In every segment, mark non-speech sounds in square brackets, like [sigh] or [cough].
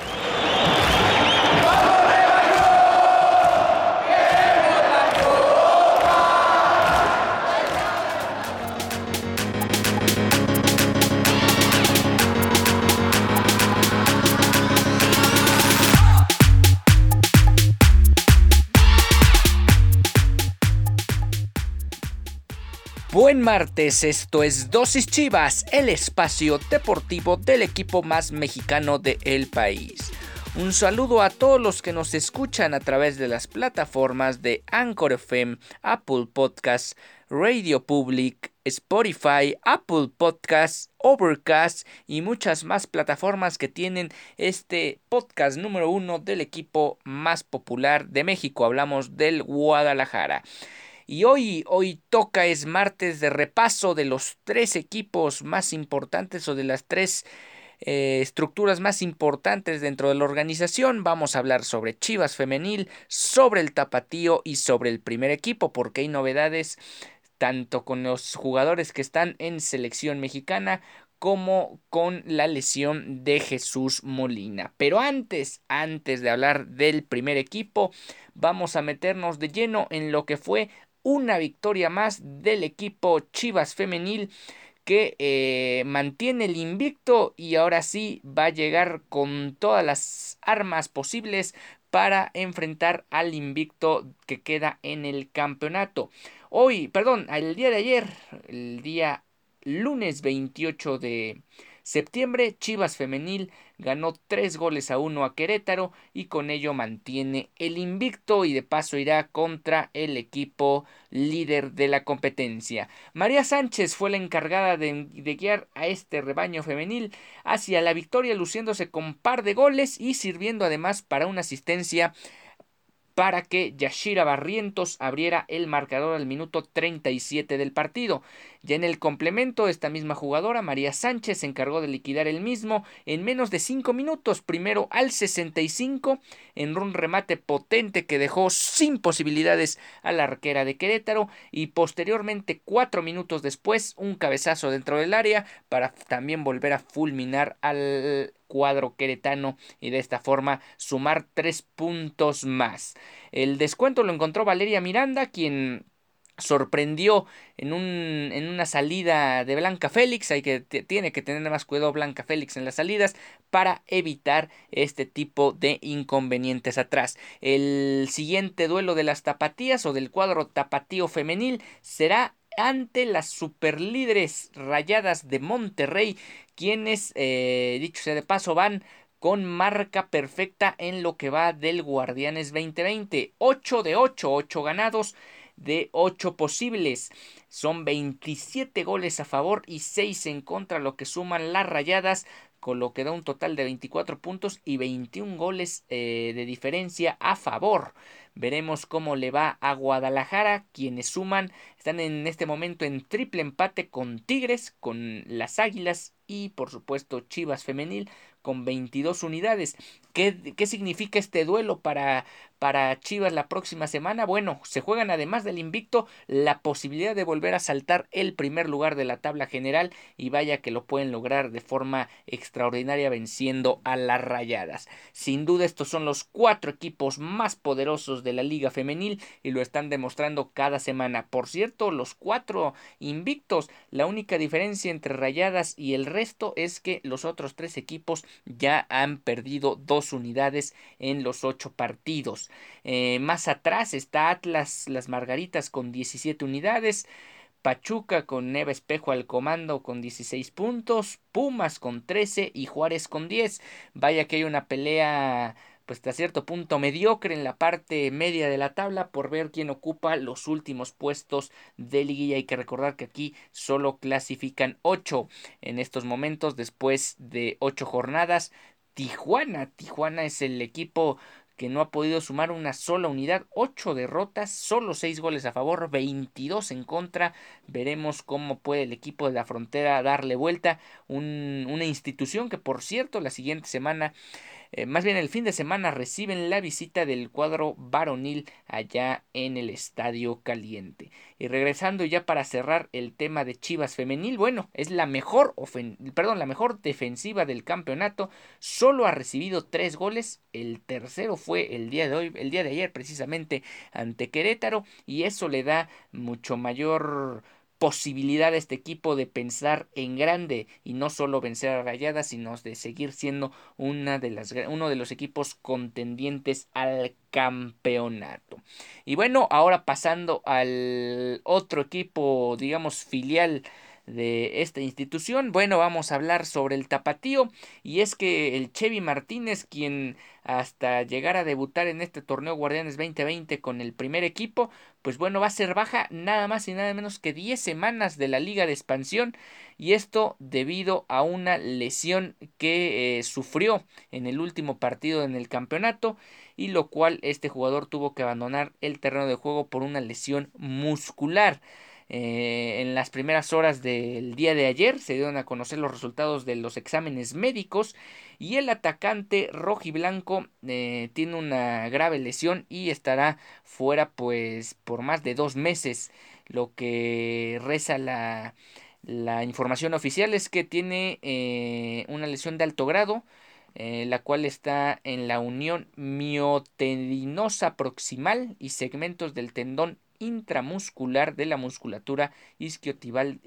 何? Buen martes, esto es Dosis Chivas, el espacio deportivo del equipo más mexicano del país. Un saludo a todos los que nos escuchan a través de las plataformas de Anchor FM, Apple Podcasts, Radio Public, Spotify, Apple Podcasts, Overcast y muchas más plataformas que tienen este podcast número uno del equipo más popular de México. Hablamos del Guadalajara. Y hoy, hoy toca, es martes de repaso de los tres equipos más importantes o de las tres eh, estructuras más importantes dentro de la organización. Vamos a hablar sobre Chivas Femenil, sobre el Tapatío y sobre el primer equipo, porque hay novedades tanto con los jugadores que están en selección mexicana como con la lesión de Jesús Molina. Pero antes, antes de hablar del primer equipo, vamos a meternos de lleno en lo que fue una victoria más del equipo Chivas femenil que eh, mantiene el invicto y ahora sí va a llegar con todas las armas posibles para enfrentar al invicto que queda en el campeonato. Hoy, perdón, el día de ayer, el día lunes 28 de septiembre, Chivas Femenil ganó 3 goles a 1 a Querétaro y con ello mantiene el invicto y de paso irá contra el equipo líder de la competencia. María Sánchez fue la encargada de, de guiar a este rebaño femenil hacia la victoria luciéndose con par de goles y sirviendo además para una asistencia para que Yashira Barrientos abriera el marcador al minuto 37 del partido. Ya en el complemento, esta misma jugadora, María Sánchez, se encargó de liquidar el mismo en menos de 5 minutos, primero al 65, en un remate potente que dejó sin posibilidades a la arquera de Querétaro, y posteriormente, 4 minutos después, un cabezazo dentro del área para también volver a fulminar al cuadro queretano y de esta forma sumar tres puntos más. El descuento lo encontró Valeria Miranda, quien sorprendió en, un, en una salida de Blanca Félix. Hay que, tiene que tener más cuidado Blanca Félix en las salidas para evitar este tipo de inconvenientes atrás. El siguiente duelo de las tapatías o del cuadro tapatío femenil será ante las superlíderes rayadas de Monterrey, quienes, eh, dicho sea de paso, van con marca perfecta en lo que va del Guardianes 2020. 8 de 8, 8 ganados de 8 posibles. Son 27 goles a favor y 6 en contra, lo que suman las rayadas, con lo que da un total de 24 puntos y 21 goles eh, de diferencia a favor. Veremos cómo le va a Guadalajara, quienes suman, están en este momento en triple empate con Tigres, con las Águilas y por supuesto Chivas Femenil con 22 unidades. ¿Qué, ¿Qué, significa este duelo para, para Chivas la próxima semana? Bueno, se juegan además del invicto la posibilidad de volver a saltar el primer lugar de la tabla general y vaya que lo pueden lograr de forma extraordinaria venciendo a las rayadas. Sin duda estos son los cuatro equipos más poderosos de la liga femenil y lo están demostrando cada semana. Por cierto, los cuatro invictos, la única diferencia entre rayadas y el resto es que los otros tres equipos ya han perdido dos unidades en los ocho partidos. Eh, más atrás está Atlas Las Margaritas con 17 unidades. Pachuca con Neva Espejo al comando con 16 puntos, Pumas con 13 y Juárez con 10. Vaya que hay una pelea pues hasta cierto punto mediocre en la parte media de la tabla por ver quién ocupa los últimos puestos de liguilla. Hay que recordar que aquí solo clasifican 8 en estos momentos después de 8 jornadas Tijuana. Tijuana es el equipo que no ha podido sumar una sola unidad, 8 derrotas, solo 6 goles a favor, 22 en contra. Veremos cómo puede el equipo de la frontera darle vuelta. una institución que, por cierto, la siguiente semana eh, más bien el fin de semana reciben la visita del cuadro varonil allá en el Estadio Caliente. Y regresando ya para cerrar el tema de Chivas femenil, bueno, es la mejor, perdón, la mejor defensiva del campeonato, solo ha recibido tres goles, el tercero fue el día de hoy, el día de ayer precisamente ante Querétaro y eso le da mucho mayor posibilidad de este equipo de pensar en grande y no solo vencer a Rayadas, sino de seguir siendo una de las, uno de los equipos contendientes al campeonato. Y bueno, ahora pasando al otro equipo, digamos, filial de esta institución. Bueno, vamos a hablar sobre el tapatío y es que el Chevy Martínez, quien hasta llegar a debutar en este torneo Guardianes 2020 con el primer equipo, pues bueno, va a ser baja nada más y nada menos que 10 semanas de la liga de expansión y esto debido a una lesión que eh, sufrió en el último partido en el campeonato y lo cual este jugador tuvo que abandonar el terreno de juego por una lesión muscular. Eh, en las primeras horas del día de ayer se dieron a conocer los resultados de los exámenes médicos y el atacante rojiblanco eh, tiene una grave lesión y estará fuera pues por más de dos meses. Lo que reza la, la información oficial es que tiene eh, una lesión de alto grado. la cual está en la unión miotendinosa proximal y segmentos del tendón intramuscular de la musculatura isquiotibial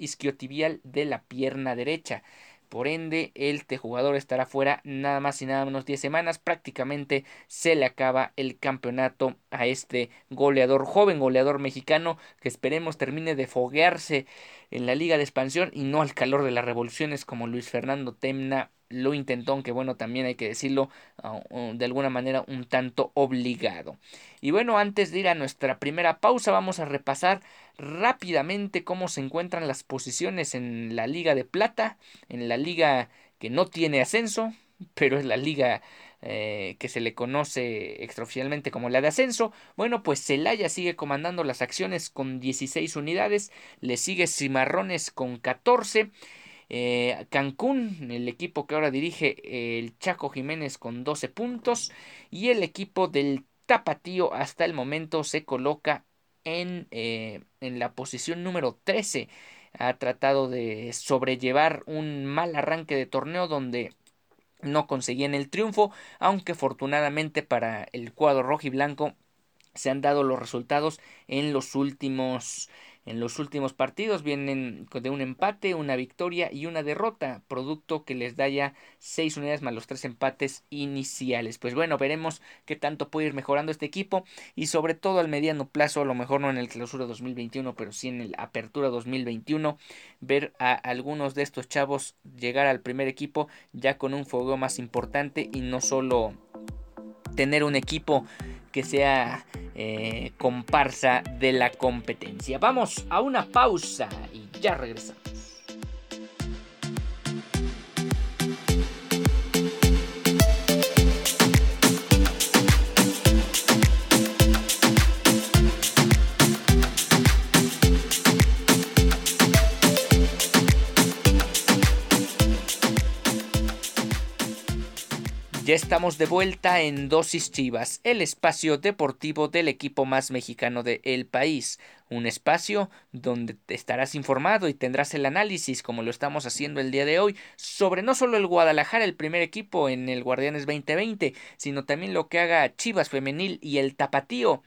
de la pierna derecha. Por ende, este jugador estará fuera nada más y nada menos 10 semanas. Prácticamente se le acaba el campeonato a este goleador, joven goleador mexicano, que esperemos termine de foguearse en la liga de expansión y no al calor de las revoluciones como Luis Fernando Temna lo intentó, aunque bueno, también hay que decirlo ah, de alguna manera un tanto obligado. Y bueno, antes de ir a nuestra primera pausa, vamos a repasar rápidamente cómo se encuentran las posiciones en la Liga de Plata, en la liga que no tiene ascenso, [laughs] pero es la liga eh, que se le conoce extraoficialmente como la de ascenso. Bueno, pues Celaya sigue comandando las acciones con 16 unidades, le sigue Cimarrones con 14. Eh, Cancún, el equipo que ahora dirige el Chaco Jiménez con 12 puntos. Y el equipo del Tapatío hasta el momento se coloca en, eh, en la posición número 13. Ha tratado de sobrellevar un mal arranque de torneo donde no conseguían el triunfo, aunque afortunadamente para el cuadro rojo y blanco se han dado los resultados en los últimos en los últimos partidos vienen de un empate, una victoria y una derrota, producto que les da ya 6 unidades más los 3 empates iniciales. Pues bueno, veremos qué tanto puede ir mejorando este equipo y sobre todo al mediano plazo, a lo mejor no en el clausura 2021, pero sí en el apertura 2021, ver a algunos de estos chavos llegar al primer equipo ya con un fuego más importante y no solo tener un equipo que sea eh, comparsa de la competencia. Vamos a una pausa y ya regresamos. Ya estamos de vuelta en Dosis Chivas, el espacio deportivo del equipo más mexicano del país. Un espacio donde estarás informado y tendrás el análisis, como lo estamos haciendo el día de hoy, sobre no solo el Guadalajara, el primer equipo en el Guardianes 2020, sino también lo que haga Chivas Femenil y el Tapatío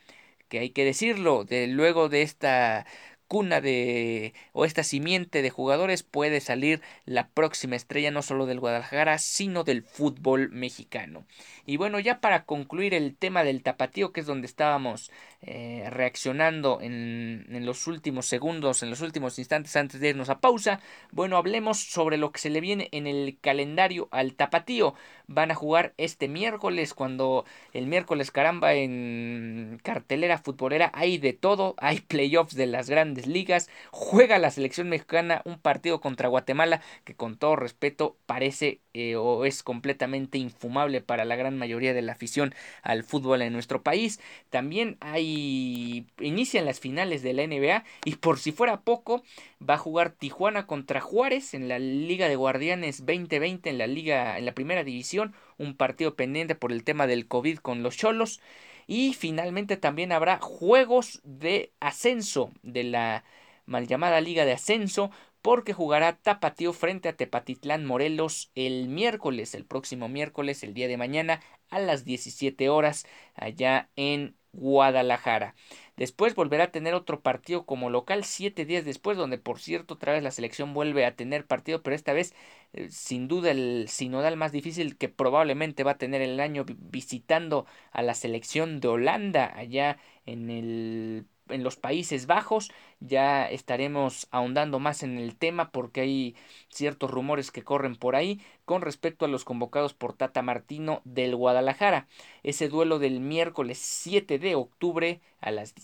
que hay que decirlo, de luego de esta cuna de o esta simiente de jugadores puede salir la próxima estrella no solo del Guadalajara sino del fútbol mexicano. Y bueno, ya para concluir el tema del tapatío que es donde estábamos eh, reaccionando en, en los últimos segundos, en los últimos instantes antes de irnos a pausa, bueno, hablemos sobre lo que se le viene en el calendario al tapatío. Van a jugar este miércoles cuando el miércoles caramba en cartelera futbolera hay de todo, hay [laughs] playoffs de las grandes ligas. Juega la selección mexicana un partido contra Guatemala que con todo respeto parece eh, o es completamente infumable para la gran mayoría de la afición al fútbol en nuestro país. También hay inician las finales de la NBA y por si fuera poco va a jugar Tijuana contra Juárez en la Liga de Guardianes 2020 en la liga en la primera división, un partido pendiente por el tema del COVID con los Cholos. Y finalmente también habrá juegos de ascenso de la mal llamada Liga de Ascenso porque jugará Tapatío frente a Tepatitlán Morelos el miércoles, el próximo miércoles, el día de mañana a las 17 horas allá en Guadalajara. Después volverá a tener otro partido como local siete días después, donde por cierto otra vez la selección vuelve a tener partido, pero esta vez eh, sin duda el sinodal más difícil que probablemente va a tener el año visitando a la selección de Holanda allá en el en los Países Bajos. Ya estaremos ahondando más en el tema porque hay ciertos rumores que corren por ahí con respecto a los convocados por Tata Martino del Guadalajara. Ese duelo del miércoles 7 de octubre a las,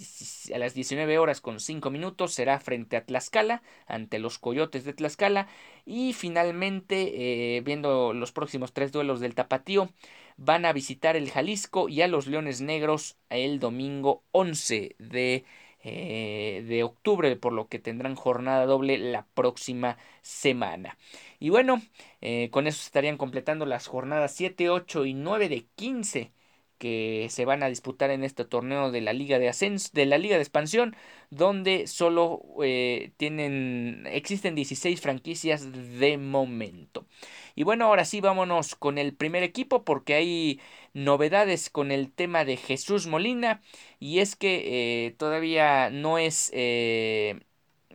a las 19 horas con 5 minutos será frente a Tlaxcala, ante los Coyotes de Tlaxcala. Y finalmente, eh, viendo los próximos tres duelos del Tapatío, van a visitar el Jalisco y a los Leones Negros el domingo 11 de, eh, de octubre, por lo que tendrán jornada doble la próxima semana. Y bueno, eh, con eso estarían completando las jornadas 7, 8 y 9 de 15 que se van a disputar en este torneo de la Liga de Ascenso, de la Liga de Expansión, donde solo eh, tienen, existen 16 franquicias de momento. Y bueno, ahora sí vámonos con el primer equipo porque hay novedades con el tema de Jesús Molina y es que eh, todavía no es... Eh,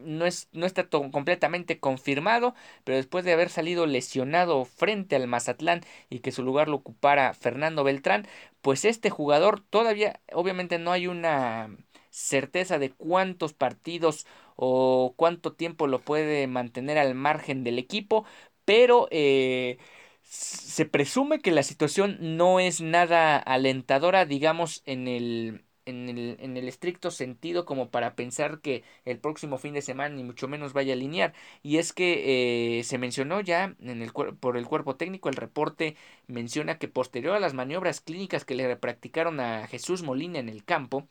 no, es, no está completamente confirmado, pero después de haber salido lesionado frente al Mazatlán y que su lugar lo ocupara Fernando Beltrán, pues este jugador todavía obviamente no hay una certeza de cuántos partidos o cuánto tiempo lo puede mantener al margen del equipo, pero eh, se presume que la situación no es nada alentadora, digamos, en el, en el, en el, estricto sentido como para pensar que el próximo fin de semana ni mucho menos vaya a alinear. Y es que eh, se mencionó ya en el, por el cuerpo técnico, el reporte menciona que posterior a las maniobras clínicas que le practicaron a Jesús Molina en el campo,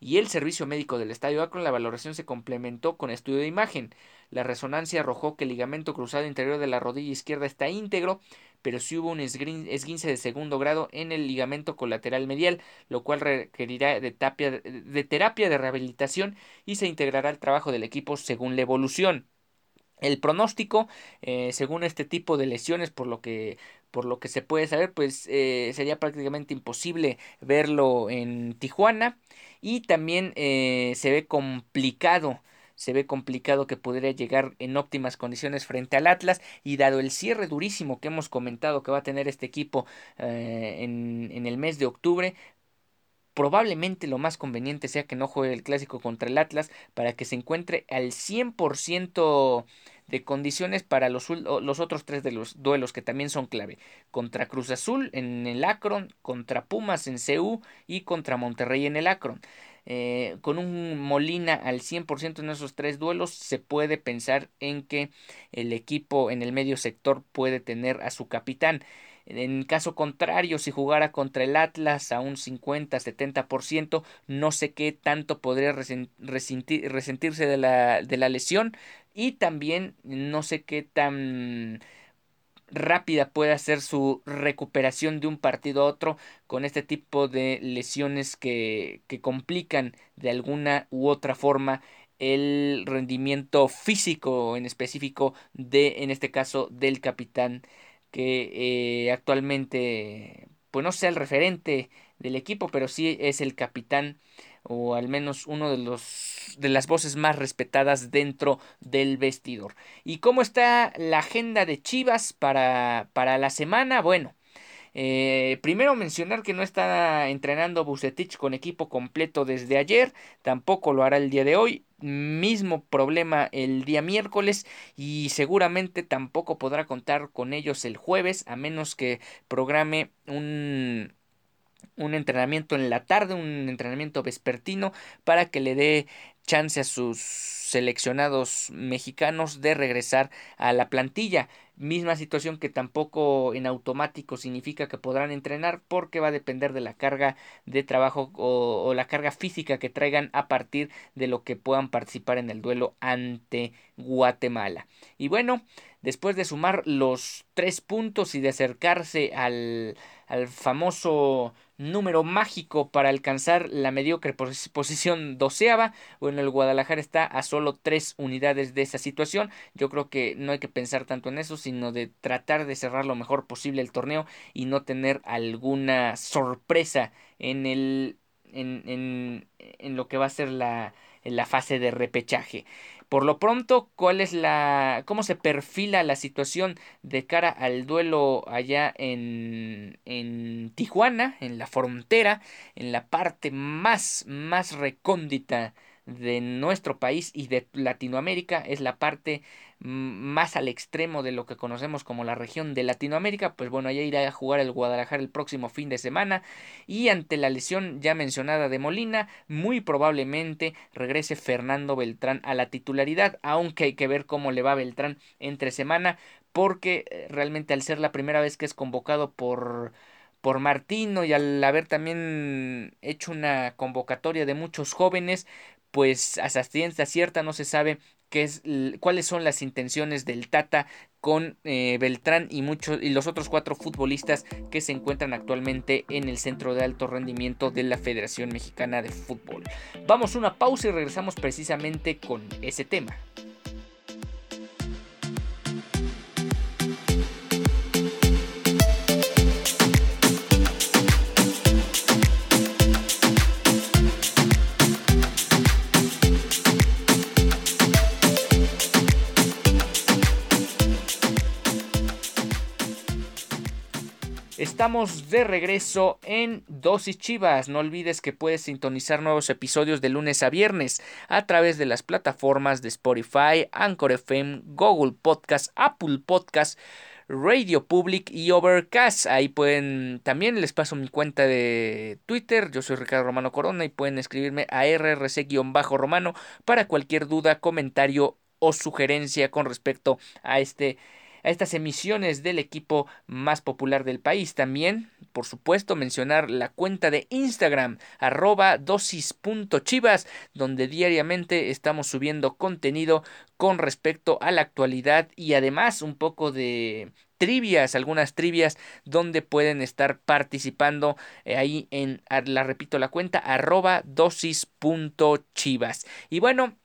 y el servicio médico del Estadio Akron, la valoración se complementó con estudio de imagen. La resonancia arrojó que el ligamento cruzado interior de la rodilla izquierda está íntegro, pero sí hubo un esguince de segundo grado en el ligamento colateral medial, lo cual requerirá de, terapia de rehabilitación y se integrará al trabajo del equipo según la evolución. El pronóstico, eh, según este tipo de lesiones, por lo que, por lo que se puede saber, pues eh, sería prácticamente imposible verlo en Tijuana. Y también eh, se ve complicado se ve complicado que pudiera llegar en óptimas condiciones frente al Atlas. Y dado el cierre durísimo que hemos comentado que va a tener este equipo en, en, el mes de octubre probablemente lo más conveniente sea que no juegue el clásico contra el Atlas para que se encuentre al 100% de condiciones para los, los, otros tres de los duelos que también son clave. Contra Cruz Azul en el Akron, contra Pumas en CU y contra Monterrey en el Akron. Eh, con un Molina al 100% en esos tres duelos, se puede pensar en que el equipo en el medio sector puede tener a su capitán. En caso contrario, si jugara contra el Atlas a un 50-70%, no sé qué tanto podría resentirse de la, de la lesión y también no sé qué tan rápida puede ser su recuperación de un partido a otro con este tipo de lesiones que, que complican de alguna u otra forma el rendimiento físico en específico de en este caso del capitán que eh, actualmente, pues no sea el referente del equipo, pero sí es el capitán o al menos uno de los de las voces más respetadas dentro del vestidor. ¿Y cómo está la agenda de Chivas para, para la semana? Bueno, eh, primero mencionar que no está entrenando Bucetich con equipo completo desde ayer, tampoco lo hará el día de hoy, mismo problema el día miércoles y seguramente tampoco podrá contar con ellos el jueves a menos que programe un un entrenamiento en la tarde, un entrenamiento vespertino para que le dé chance a sus seleccionados mexicanos de regresar a la plantilla. Misma situación que tampoco en automático significa que podrán entrenar porque va a depender de la carga de trabajo o, la carga física que traigan a partir de lo que puedan participar en el duelo ante Guatemala. Y bueno, después de sumar los tres puntos y de acercarse al, al famoso número mágico para alcanzar la mediocre posición doceava. Bueno, el Guadalajara está a solo tres unidades de esa situación. Yo creo que no hay que pensar tanto en eso, sino de tratar de cerrar lo mejor posible el torneo y no tener alguna sorpresa en el en, en, en lo que va a ser la, la fase de repechaje. Por lo pronto, ¿cuál es la cómo se perfila la situación de cara al duelo allá en, en Tijuana, en la frontera, en la parte más más recóndita de nuestro país y de Latinoamérica es la parte más al extremo de lo que conocemos como la región de Latinoamérica, pues bueno, allá irá a jugar el Guadalajara el próximo fin de semana y ante la lesión ya mencionada de Molina, muy probablemente regrese Fernando Beltrán a la titularidad, aunque hay que ver cómo le va Beltrán entre semana, porque eh, realmente al ser la primera vez que es convocado por por Martino y al haber también hecho una convocatoria de muchos jóvenes, pues hasta ciencia cierta no se sabe es, cuáles son las intenciones del Tata con eh, Beltrán y, muchos, y los otros cuatro futbolistas que se encuentran actualmente en el centro de alto rendimiento de la Federación Mexicana de Fútbol. Vamos a una pausa y regresamos precisamente con ese tema. Estamos de regreso en Dosis Chivas. No olvides que puedes sintonizar nuevos episodios de lunes a viernes a través de las plataformas de Spotify, Anchor FM, Google Podcast, Apple Podcast. Radio Public y Overcast. Ahí pueden, también les paso mi cuenta de Twitter. Yo soy Ricardo Romano Corona y pueden escribirme a rrc-romano para cualquier duda, comentario o sugerencia con respecto a este a estas emisiones del equipo más popular del país. También, por supuesto, mencionar la cuenta de Instagram, arroba dosis.chivas, donde diariamente estamos subiendo contenido con respecto a la actualidad y además un poco de trivias, algunas trivias donde pueden estar participando eh, ahí en, la repito, la cuenta arroba dosis.chivas. Y bueno,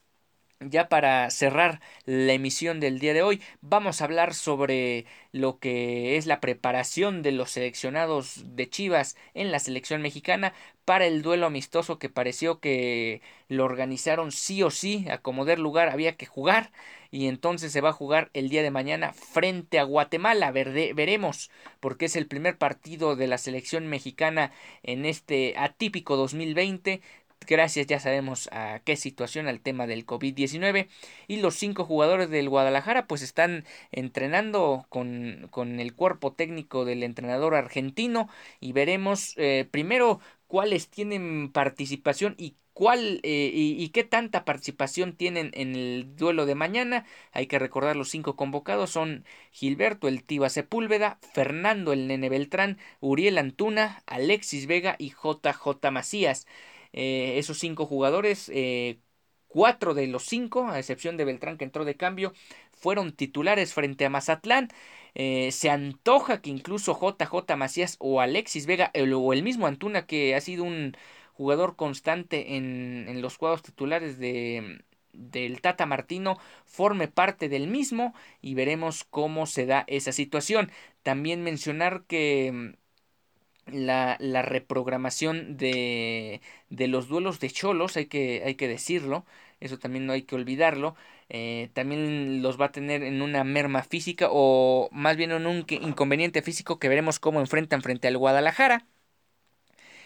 ya para cerrar la emisión del día de hoy, vamos a hablar sobre lo que es la preparación de los seleccionados de Chivas en la selección mexicana para el duelo amistoso que pareció que lo organizaron sí o sí, a como lugar había que jugar y entonces se va a jugar el día de mañana frente a Guatemala, veremos porque es el primer partido de la selección mexicana en este atípico 2020 gracias ya sabemos a qué situación, al tema del COVID-19. Y los cinco jugadores del Guadalajara pues están entrenando con, con el cuerpo técnico del entrenador argentino y veremos eh, primero cuáles tienen participación y cuál eh, y, qué tanta participación tienen en el duelo de mañana. Hay que recordar los cinco convocados son Gilberto el Tiba Sepúlveda, Fernando el Nene Beltrán, Uriel Antuna, Alexis Vega y JJ Macías. Eh, esos cinco jugadores, eh, cuatro de los cinco, a excepción de Beltrán que entró de cambio, fueron titulares frente a Mazatlán. Eh, se antoja que incluso JJ Macías o Alexis Vega o el mismo Antuna que ha sido un jugador constante en, en los cuadros titulares de, del Tata Martino forme parte del mismo y veremos cómo se da esa situación. También mencionar que la, la reprogramación de, de, los duelos de cholos, hay que, hay que decirlo, eso también no hay que olvidarlo, eh, también los va a tener en una merma física o más bien en un inconveniente físico que veremos cómo enfrentan frente al Guadalajara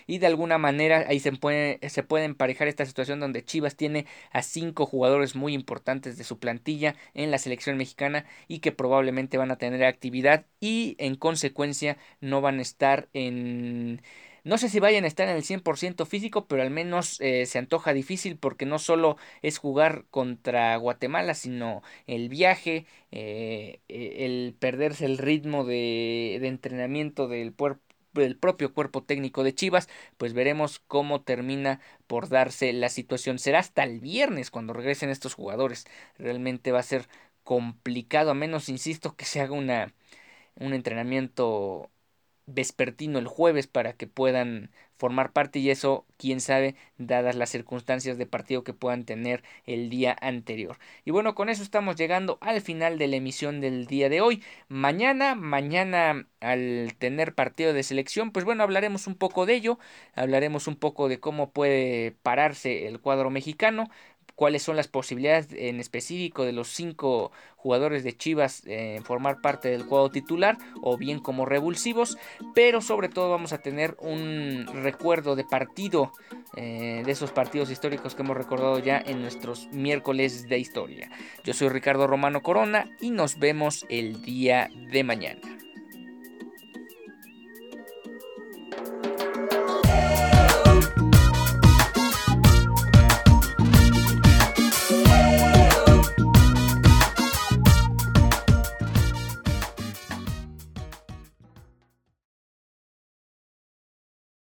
y de alguna manera ahí se puede, se emparejar esta situación donde Chivas tiene a cinco jugadores muy importantes de su plantilla en la selección mexicana y que probablemente van a tener actividad y en consecuencia no van a estar en No sé si vayan a estar en el 100% físico, pero al menos eh, se antoja difícil porque no solo es jugar contra Guatemala, sino el viaje, eh, e, el perderse el ritmo de, de entrenamiento del, del propio cuerpo técnico de Chivas, pues veremos cómo termina por darse la situación. Será hasta el viernes cuando regresen estos jugadores. Realmente va a ser complicado, a menos, insisto, que se haga una, un entrenamiento vespertino el jueves para que puedan formar parte y eso quién sabe dadas las circunstancias de partido que puedan tener el día anterior. Y bueno con eso estamos llegando al final de la emisión del día de hoy. Mañana mañana al tener partido de selección pues bueno hablaremos un poco de ello hablaremos un poco de cómo puede pararse el cuadro mexicano cuáles son las posibilidades en específico de los cinco jugadores de Chivas en formar parte del cuadro titular o bien como revulsivos, pero sobre todo vamos a tener un recuerdo de partido eh, de esos partidos históricos que hemos recordado ya en nuestros miércoles de historia. Yo soy Ricardo Romano Corona y nos vemos el día de mañana.